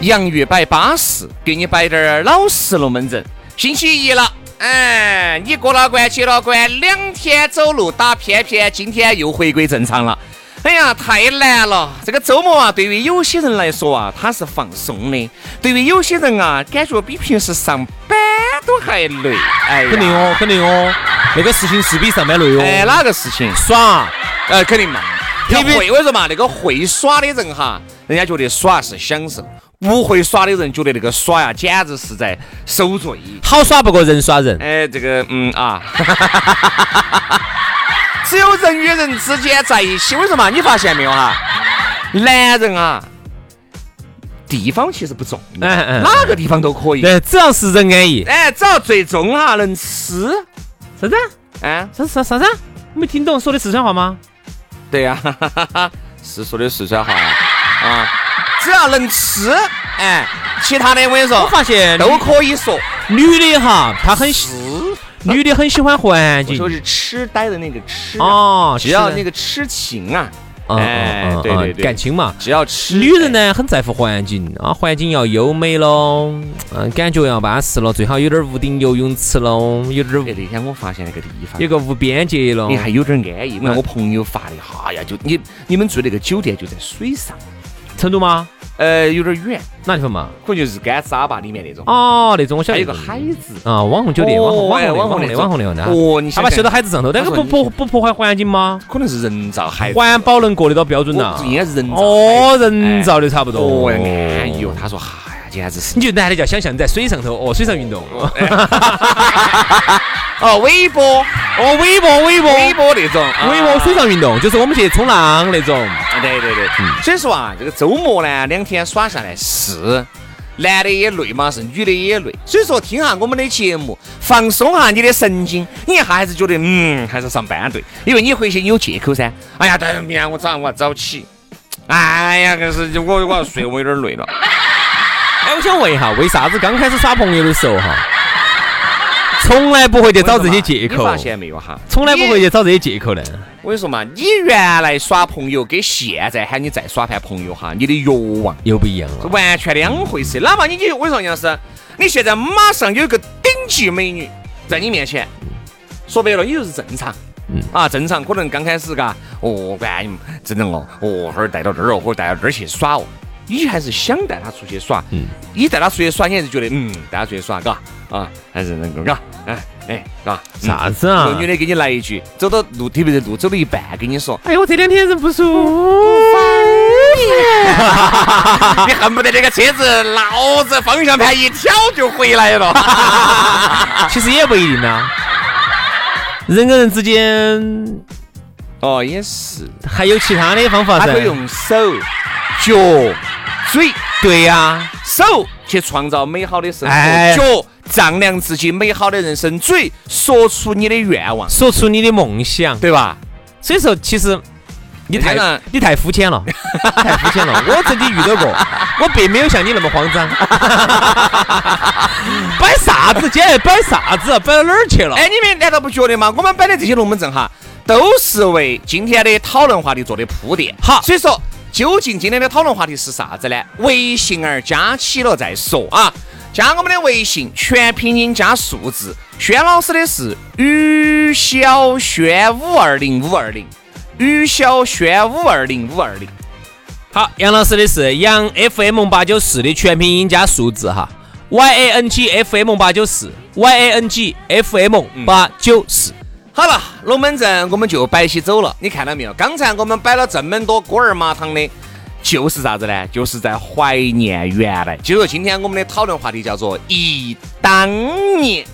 洋芋摆巴适，给你摆点儿老实龙门阵。星期一了，哎，你过了关，接了关，两天走路打偏偏，今天又回归正常了。哎呀，太难了！这个周末啊，对于有些人来说啊，他是放松的；对于有些人啊，感觉比平时上班都还累。哎，肯定哦，肯定哦，那个事情是比上班累哦。哎，哪个事情？耍，呃，肯定嘛。会，我跟你说嘛，那个会耍的人哈，人家觉得耍是享受；不会耍的人觉得那个耍呀，简直是在受罪。好耍不过人耍人。哎，这个嗯啊，只有人与人之间在一起，为什么？你发现没有哈？男人啊，地方其实不重要，嗯嗯哪个地方都可以。对，只要是人安逸。哎，只要最终哈能吃，啥子？哎，啥啥啥子？没听懂说的四川话吗？对呀、哈哈哈哈是说的四川话呀啊，只要能吃，哎，其他的我跟你说，我发现都可以说。女的哈，她很喜，女的很喜欢环境。我说是痴呆的那个痴啊哦，只要那个痴情啊，嗯哎对对对感情嘛。只要吃。女人呢，很在乎环境啊，环境要优美喽，嗯，感觉要巴适了，最好有点屋顶游泳池喽，有点哎，那天我发现那个地方，有个无边界喽你。还有点安逸。我看我朋友发的，哈呀，就你你们住那个酒店就在水上，成都吗？呃，有点远，哪地方嘛？可能就是干沙坝里面那种，哦，那种我晓得。还有个海子。啊，网红酒店，网红网红网红的网红的那。哦，你他把修到海子上头，但是不他说不不破坏环境吗？可能是人造海，环保能过得到标准呐我？应该是人造哦，人造的差不多。哦，安逸哦。他说，嗨呀，简直是你就男的就要想象你在水上头，哦，水上运动，哦，哦，微波，哦微波，微波，微波那种，啊微波水上运动，就是我们去冲浪那种。对对对，所以说啊，这个周末呢，两天耍下来是男的也累嘛，是女的也累。所以说，听下我们的节目，放松下你的神经，你一下还是觉得嗯，还是上班对，因为你回去你有借口噻。哎呀，但是明天我早上我要早起。哎呀，可是我我要睡，我有点累了。哎，我想问一下，为啥子刚开始耍朋友的时候哈，从来不会去找这些借口你发，现没有哈？从来不会去找这些借口呢？我跟你说嘛，你原来耍朋友跟现在喊你再耍盘朋友哈，你的欲望又不一样是了。完全两回事。哪怕你你我跟你说，杨老师，你现在马上有一个顶级美女在你面前，说白了，你就是正常。嗯啊，正常可能刚开始嘎，哦，管你真的哦，哦，会儿带到这儿哦，或者带到这儿去耍哦，你还是想带他出去耍，嗯，你带他出去耍，你还是觉得嗯，带他出去耍，嘎，啊，还是能够嘎，哎哎，嘎，嗯。啥子啊？那个女的给你来一句，走到路，特别是路走了一半，跟你说，哎呦，我这两天人不舒服。你。恨不得这个车子老子方向盘一挑就回来了。其实也不一定啊，人跟人之间哦，也是，还有其他的方法噻。他可以用手、脚、嘴，对呀、手去创造美好的生活，哎脚丈量自己美好的人生，嘴说出你的愿望，说出你的梦想。对吧？所以说，其实你太你太肤浅了，太肤浅了。我曾经遇到过，我并没有像你那么慌张。摆啥子？今天摆啥子？摆到哪儿去了？哎，你们难道不觉得吗？我们摆的这些龙门阵哈，都是为今天的讨论话题做的铺垫。好所以说究竟今天的讨论话题是啥子呢？微信儿加起了再说啊！加我们的微信，全拼音加数字。轩老师的是于小轩五二零五二零，于小轩五二零五二零。好，杨老师的是杨 FM 八九四的全拼音加数字哈，Y A N G F M 八九四，Y A N G F M 八九四。好了，龙门阵我们就摆起走了。你看到没有？刚才我们摆了这么多锅儿麻汤的，就是啥子呢？就是在怀念原来。就说今天我们的讨论话题叫做忆当年。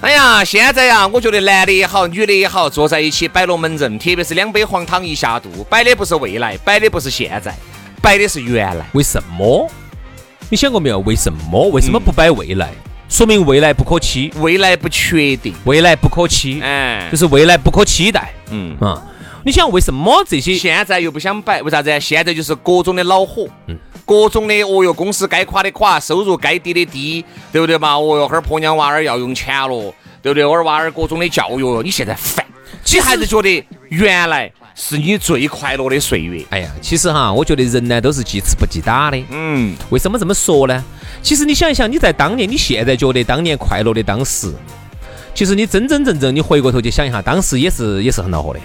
哎呀，现在呀，我觉得男的也好，女的也好，坐在一起摆龙门阵，特别是两杯黄汤一下肚，摆的不是未来，摆的不是现在，摆的是原来。为什么？你想过没有？为什么？为什么不摆未来？说明未来不可期，未来不确定，未来不可期，哎就，是未来不可期待。嗯。啊，你想为什么这些？现在又不想摆，为啥子？现在就是各种的恼火，各种的哦哟，公司该垮的垮，收入该低的低，对不对嘛？哦哟，哈儿婆娘娃儿要用钱了，对不对？儿娃儿各种的教育哟，你现在烦，你还是觉得原来是你最快乐的岁月。哎呀，其实哈，我觉得人呢都是记吃不记打的。嗯，为什么这么说呢？其实你想一想，你在当年，你现在觉得当年快乐的当时，其实你真真正正你回过头去想一下，当时也是也是很恼火的。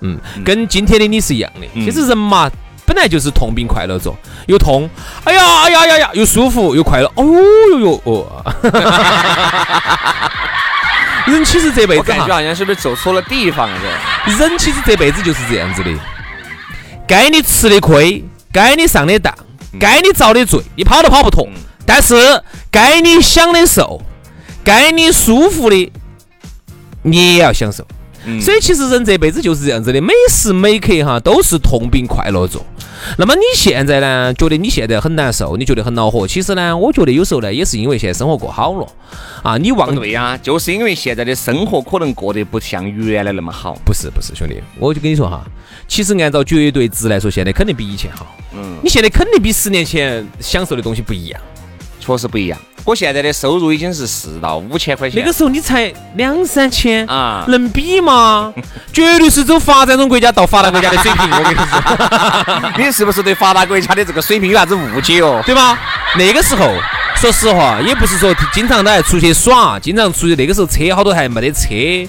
嗯，跟今天的你是一样的。其实人嘛，本来就是痛并快乐着，又痛，哎呀哎呀呀呀，又舒服又快乐，哦哟哟哦。人其实这辈子，我感觉好像是不是走错了地方了？这人其实这辈子就是这样子的，该你吃的亏，该你上的当，该你遭的罪，你跑都跑不脱。但是该你享的受，该你舒服的，你也要享受。所以其实人这辈子就是这样子的，每时每刻哈都是痛并快乐着。那么你现在呢，觉得你现在很难受，你觉得很恼火？其实呢，我觉得有时候呢，也是因为现在生活过好了啊。你忘不对呀，就是因为现在的生活可能过得不像原来那么好。不是不是，兄弟，我就跟你说哈，其实按照绝对值来说，现在肯定比以前好。嗯，你现在肯定比十年前享受的东西不一样。确实不一样。我现在的收入已经是四到五千块钱，那个时候你才两三千啊能比吗？绝对是走发展中国家到发达国家的水平，我跟你说，你是不是对发达国家的这个水平有啥子误解哦？对吧？那个时候，说实话，也不是说经常都还出去耍，经常出去。那个时候车好多还没得车，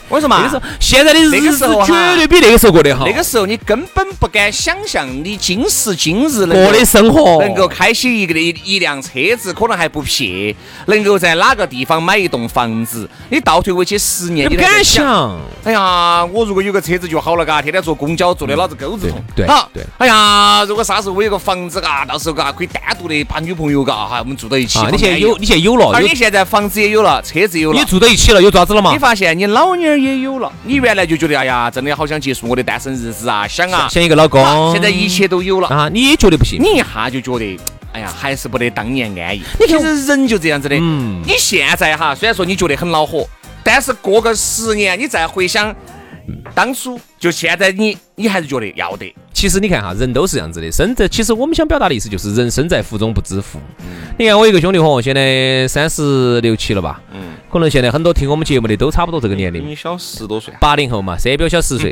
为什么那个时候现在的那个日子时候绝对比那个时候过得好。那个时候你根本不敢想象，你今时今日能过的生活能够开起一个一一辆车子，可能还不撇，能够在哪个地方买一栋房子，你倒退回去十年，你不敢想。哎呀，我如果有个车子就好了，嘎，天天坐公交坐的老子钩子痛。对对好对哎呀，如果啥时候我有个房子，嘎，到时候嘎可以单独的把女朋友嘎哈，我们住到一起。啊，你现在有，你现在有了，有而你现在房子也有了，车子也有了你，住到一起了，有爪子了嘛你？发现你老娘儿也有了，你原来就觉得哎呀，真的好想结束我的单身日子啊，想啊，想一个老公，现在一切都有了，啊，你也觉得不行？你一下就觉得。哎呀，还是不得当年安逸。你其实人就这样子的。嗯你现在哈，虽然说你觉得很恼火，但是过个十年，你再回想当初，就现在你，你还是觉得要得。其实你看哈，人都是这样子的，生在其实我们想表达的意思就是人生在福中不知福。你看我一个兄弟伙，现在三十六七了吧？嗯，可能现在很多听我们节目的都差不多这个年龄，比你小十多岁。八零后嘛，三表小十岁，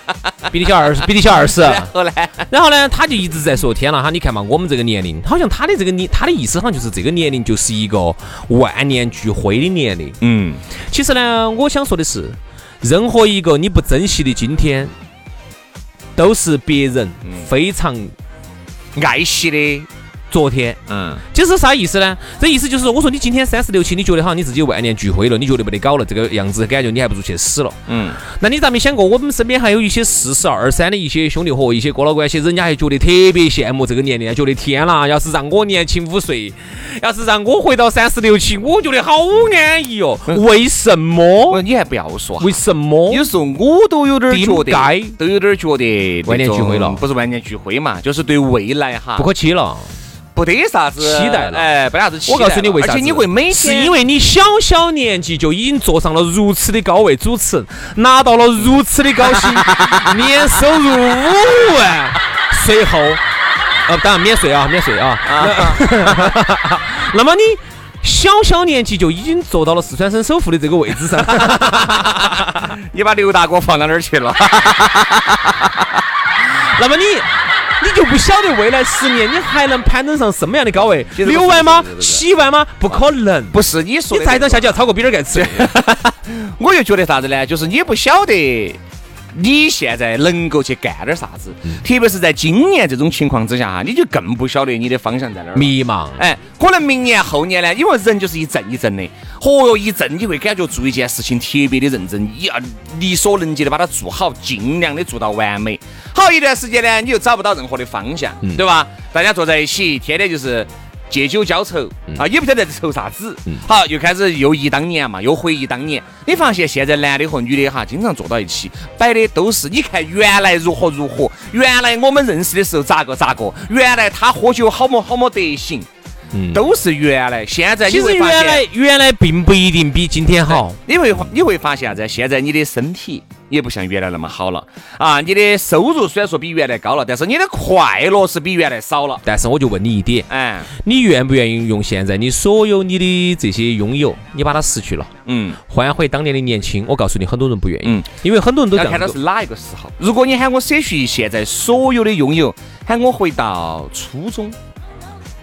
比你小二十，比你小二十。然 后呢？然后呢，他就一直在说：“天呐，哈，你看嘛，我们这个年龄，好像他的这个年，他的意思好像就是这个年龄就是一个万念俱灰的年龄。嗯，其实呢，我想说的是，任何一个你不珍惜的今天，都是别人非常爱惜的。昨天。嗯，这是啥意思呢？这意思就是，我说你今天三十六七，你觉得好像你自己万念俱灰了，你觉得没得搞了，这个样子感觉你还不如去死了。嗯，那你咋没想过，我们身边还有一些四十二三的一些兄弟伙，一些哥老倌些，人家还觉得特别羡慕这个年龄，觉得天啦，要是让我年轻五岁，要是让我回到三十六七，我觉得好安逸哦。为什么？你还不要说为，什么？有时候我都有点儿觉得该，都有点儿觉得万念俱灰了不是万念俱灰嘛，就是对未来哈不可期了。不得啥子期待了哎，没啥子期待我。告诉你为啥子？而且你会每天是因为你小小年纪就已经坐上了如此的高位主持人，拿到了如此的高薪，年收入五万，随后，呃，当然免税啊，免税啊。那么你小小年纪就已经坐到了四川省首富的这个位置上，你把刘大哥放到哪儿去了？那么你你就不晓得未来十年你还能攀登上什么样的高位？六万吗七万吗？不可能。不是你说的你再涨下去要超过比尔盖茨。我就觉得啥子呢？就是你不晓得你现在能够去干点啥子，特别是在今年这种情况之下哈，你就更不晓得你的方向在哪儿。迷茫。哎，可能明年后年呢，因为人就是一阵一阵的，嚯哟，一阵你会感觉做一件事情特别的认真，你要力所能及的把它做好，尽量的做到完美。好一段时间呢，你就找不到任何的方向，对吧？大家坐在一起，天天就是。借酒浇愁啊，也不晓得在愁啥子。好，又开始又忆当年嘛，又回忆当年。你发现现在男的和女的哈，经常坐到一起，摆的都是你看原来如何如何，原来我们认识的时候咋个咋个，原来他喝酒好么好么德行，都是原来。现在其实你会发现原来原来并不一定比今天好。你会你会发现啥子？现在你的身体也不像原来那么好了啊！你的收入虽然说比原来高了，但是你的快乐是比原来少了。但是我就问你一点，哎，你愿不愿意用现在你所有你的这些拥有，你把它失去了，嗯，换回当年的年轻？我告诉你，很多人不愿意，嗯因为很多人都这要看。到是哪一个时候。如果你喊我舍去现在所有的拥有，喊我回到初中，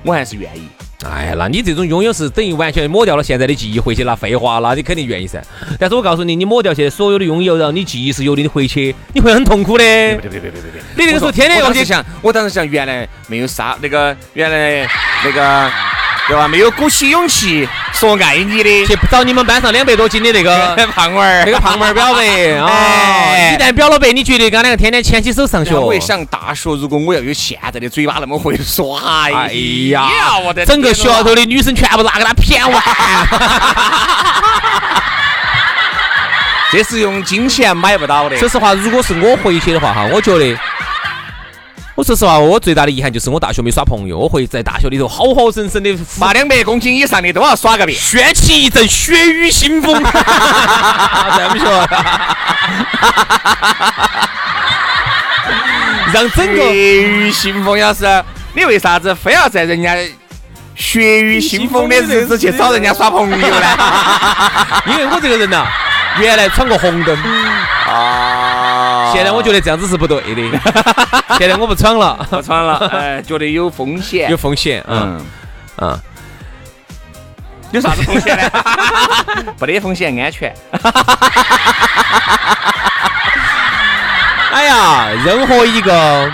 我还是愿意。哎呀，那你这种拥有是等于完全抹掉了现在的记忆，回去那废话，那你肯定愿意噻。但是我告诉你，你抹掉现在所有的拥有，然后你记忆是有的，你回去你会很痛苦的。别别别别别别！你那个时候天天要去想，我当时想，原来没有杀那个，原来那个对吧？没有鼓起勇气说爱你的去找你们班上两百多斤的那个 胖娃儿，那个胖娃儿表白啊！哎一旦表了白，你觉得刚两个天天牵起手上学？我一想，大学如果我要有现在的嘴巴那么会说，哎哎呀，我的整个学校头的的女生全部拿给他骗完。这是用金钱买不到的。说实话，如果是我回去的话，哈，我觉得，我说实话，我最大的遗憾就是我大学没耍朋友，我会在大学里头好好生生的把两百公斤以上的都要耍个遍。掀起一阵血雨腥风。这样不说，让整个血雨腥风，要是你为啥子非要在人家血雨腥风的日子去找人家耍朋友呢？因为我这个人呐、原来闯过红灯，啊现在我觉得这样子是不对的。现在我不闯了，不闯了，哎，觉得有风险。有风险。嗯嗯，嗯，有啥子风险呢？没得风险，安全。哎呀，任何一个，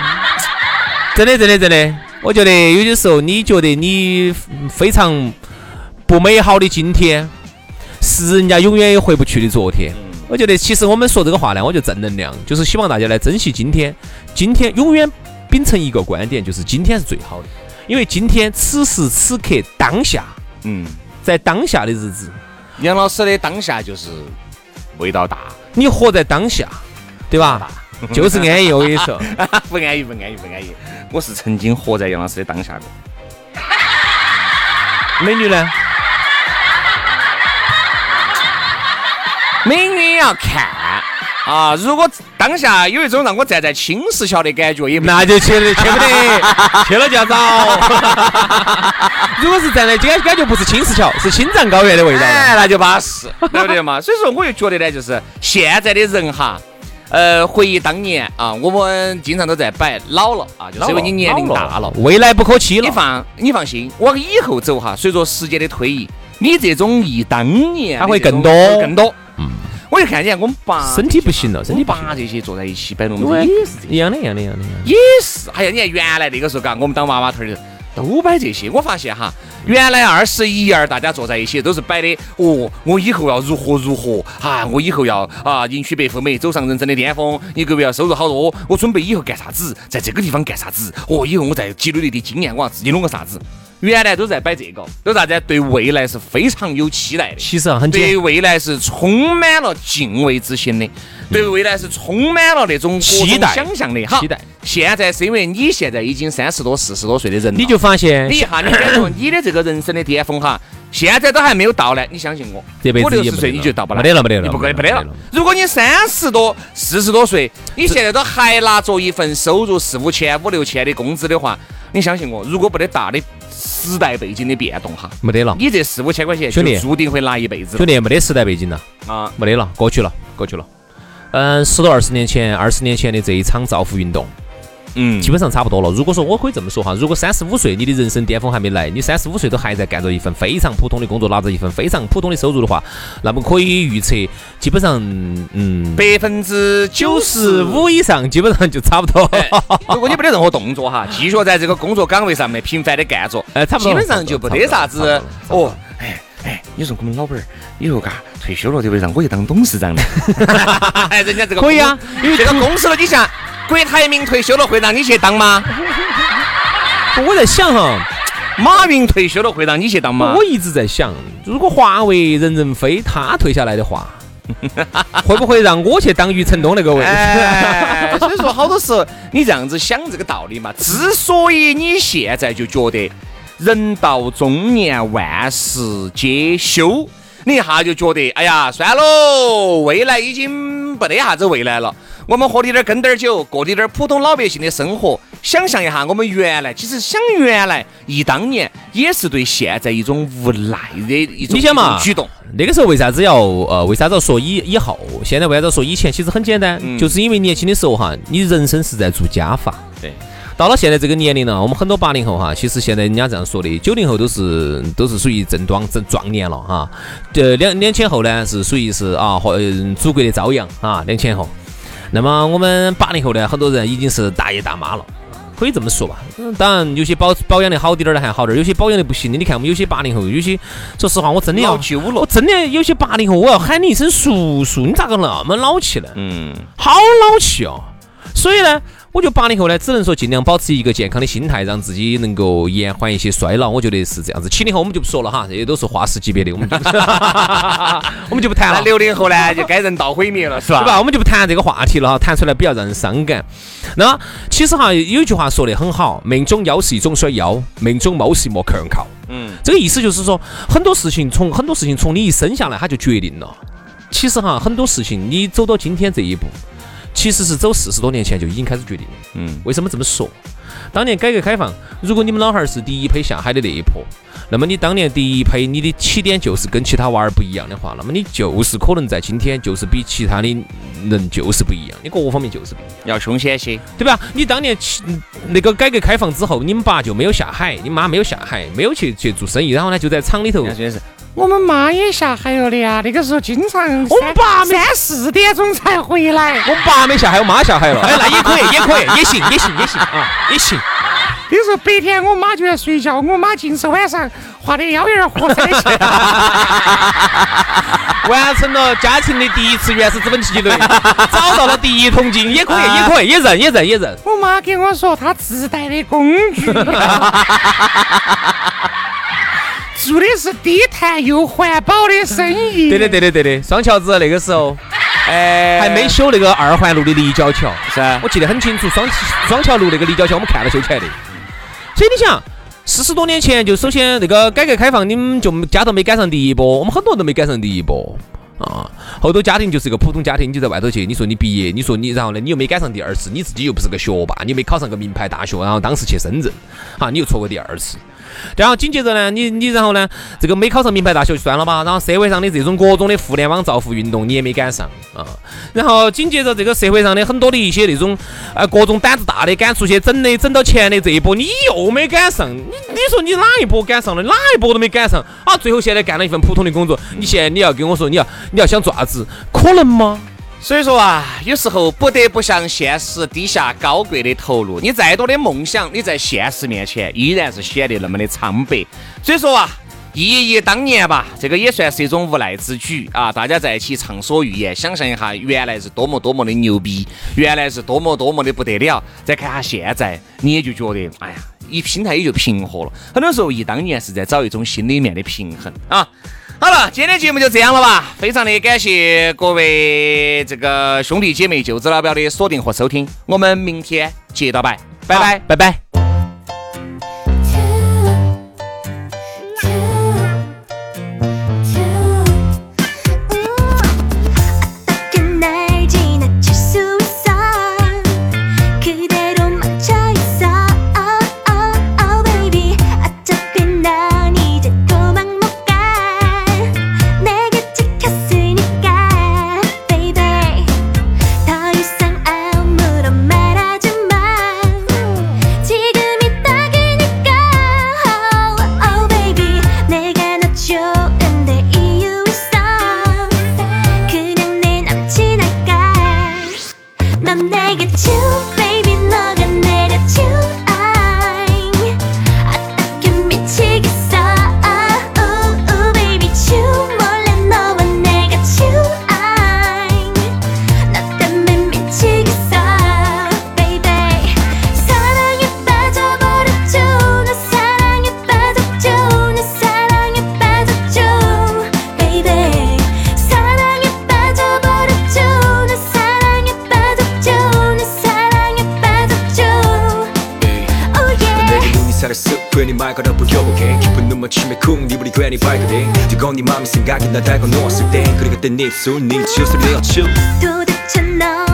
真的真的真的，我觉得有些时候你觉得你非常不美好的今天，是人家永远也回不去的昨天。我觉得其实我们说这个话呢，我觉得正能量，就是希望大家来珍惜今天，今天永远秉承一个观点，就是今天是最好的，因为今天此时此刻当下，嗯，在当下的日子，杨老师的当下就是味道大，你活在当下，对吧？就是安逸，我跟你说。不安逸，不安逸，不安逸。我是曾经活在杨老师的当下的。美女呢？要看啊，如果当下有一种让我站在青石桥的感觉，也不那就去了，去不得，去了就要找。如果是站在感感觉不是青石桥，是青藏高原的味道了。哎，那就巴适，对不对嘛？所以说，我就觉得呢，就是现在的人哈。呃，回忆当年啊，我们经常都在摆老了啊，就是因为你年龄大了。未来不可期了你。放你放心，往以后走哈，随着时间的推移，你这种忆当年的它会更多更多。嗯，我就看见我们爸身体不行了身体爸这些坐在一起摆龙门阵也是一样的，一样的，一样的。也是，哎呀，你看原来那个时候，嘎，我们当娃娃头儿的都摆这些。我发现哈，原来二十一二大家坐在一起都是摆的，哦，我以后要如何如何啊，我以后要啊迎娶白富美，走上人生的巅峰，一个月要收入好多，我准备以后干啥子，在这个地方干啥子，哦，以后我在积累的经验，我要自己弄个啥子。原来都在摆这个，都啥子？对未来是非常有期待的。其实啊，很对未来是充满了敬畏之心的，对未来是充满了那种期待。想象的。哈期待，现在是因为你现在已经三十多、四十多岁的人了，你就发现。你一下，你感觉你的这个人生的巅峰哈，现在都还没有到来。你相信我，这辈子我六十岁你就到不来，没得了没得了你不可以没得了。没得了。如果你三十多、四十多岁，你现在都还拿着一份收入四五千、五六千的工资的话，你相信我，如果不得大的时代背景的变动哈，没得了。你这四五千块钱兄弟注定会拿一辈子兄弟，没得时代背景了，啊。没得了，过去了，过去了。嗯，十多二十年前，二十年前的这一场造富运动，嗯基本上差不多了。如果说我可以这么说哈，如果三十五岁你的人生巅峰还没来，你三十五岁都还在干着一份非常普通的工作，拿着一份非常普通的收入的话，那么可以预测，基本上嗯，百分之九九十十五以上基本上就差不多。哎如果你没得任何动作哈，继续在这个工作岗位上面频繁的干着，哎差不多基本上就不得啥子哦。哎哎，你说我们老板儿以后嘎退休了，对不对？让我去当董事长的。哎，人家这个可以啊公，因为这个公司了，你像郭台铭退休了会让你去当吗？我在想哈，马云退休了会让你去当吗？我一直在想，如果华为任正非他退下来的话，会不会让我去当余承东那个位置？哎，所以说好多时候你这样子想这个道理嘛。之所以你现在就觉得人到中年万事皆休，你一下就觉得哎呀算喽，未来已经没得啥子未来了。我们喝的点儿跟点儿酒，过滴点儿普通老百姓的生活。想象一下，我们原来其实想原来忆当年，也是对现在一种无奈的一种你想嘛举动。那个时候为啥子要呃为啥子要说以以后？现在为啥子要说以前？其实很简单，嗯就是因为年轻的时候哈，你人生是在做加法。对。到了现在这个年龄了，我们很多八零后哈，其实现在人家这样说的，九零后都是都是属于正壮正壮年了哈，呃两两千后呢是属于是啊和呃祖国的朝阳啊两千后，那么我们八零后呢，很多人已经是大爷大妈了。可以这么说吧，嗯，当然有些保保养的好点儿的还好点儿，有些保养的不行的。你看我们有些八零后，有些说实话，我真的要老旧了我真的有些八零后，我要喊你一声叔叔，你咋个那么老气呢？嗯。好老气哦！所以呢，我觉得八零后呢，只能说尽量保持一个健康的心态，让自己能够延缓一些衰老。我觉得是这样子。七零后我们就不说了哈，这些都是化石级别的，我们就 我们就不谈了。六零后呢，就该人道毁灭了，是吧？对吧？我们就不谈这个话题了哈，谈出来比较让人伤感。那其实哈，有一句话说得很好，命中腰是一种衰腰，命中貌是莫强靠。嗯，这个意思就是说，很多事情从很多事情从你一生下来它就决定了。其实哈，很多事情你走到今天这一步，其实是走四十多年前就已经开始决定了。嗯，为什么这么说？当年改革开放，如果你们老汉儿是第一批下海的那一波，那么你当年第一批你的起点就是跟其他娃儿不一样的话，那么你就是可能在今天就是比其他的人就是不一样，你各个方面就是不一样。要凶险些。对吧？你当年起那个改革开放之后，你们爸就没有下海，你妈没有下海，没有去去做生意，然后呢就在厂里头。我们妈也下海了的呀，那个时候经常我们爸没三四点钟才回来。我爸没下海，我妈下海了。哎，那也可以，也可以，也行，也行，也行啊，也行。那时候白天我妈就在睡觉，我妈尽是晚上画的腰有点合在一起。完成了家庭的第一次原始资本积累，找到了第一桶金，也可以，也可以，也认，也认，也认。我妈给我说她自带的工具，做的是低碳又环保的生意。对的，对的，对的。双桥子那个时候，哎，还没修那个二环路的立交桥，是啊我记得很清楚。双双桥路那个立交桥，我们看了修起来的。所以你想，四十多年前就首先那个改革开放，你们就家头没赶上第一波，我们很多人都没赶上第一波啊。后头家庭就是个普通家庭，你就在外头去，你说你毕业，你说你然后呢，你又没赶上第二次，你自己又不是个学霸，你没考上个名牌大学，然后当时去深圳，哈，你又错过第二次。然后紧接着呢，你你然后呢，这个没考上名牌大学就算了吧，然后社会上的这种各种的互联网造富运动你也没赶上啊。然后紧接着这个社会上的很多的一些那种呃各种胆子大的敢出去整的整到钱的这一波你又没赶上，你你说你哪一波赶上了？哪一波都没赶上啊！最后现在干了一份普通的工作，你现在你要跟我说你要你要想做啥子，可能吗？所以说啊，有时候不得不向现实低下高贵的头颅。你再多的梦想，你在现实面前依然是显得那么的苍白。所以说啊，忆忆当年吧，这个也算是一种无奈之举啊。大家在一起畅所欲言，想象一下原来是多么多么的牛逼，原来是多么多么的不得了。再看下现在，你也就觉得，哎呀，一心态也就平和了。很多时候，忆当年是在找一种心里面的平衡啊。好了，今天节目就这样了吧？非常的感谢各位这个兄弟姐妹、舅子老表的锁定和收听，我们明天接着拜，拜拜，拜拜。 날 걸어 불겨보게. 깊은 눈만 침에 쿵 니불이 괜히 발그대 뜨거운 네 맘이 생각이 날 달고 놓았을 때 그리 그때 네 입술 네 지우스레 내어침 도대체 너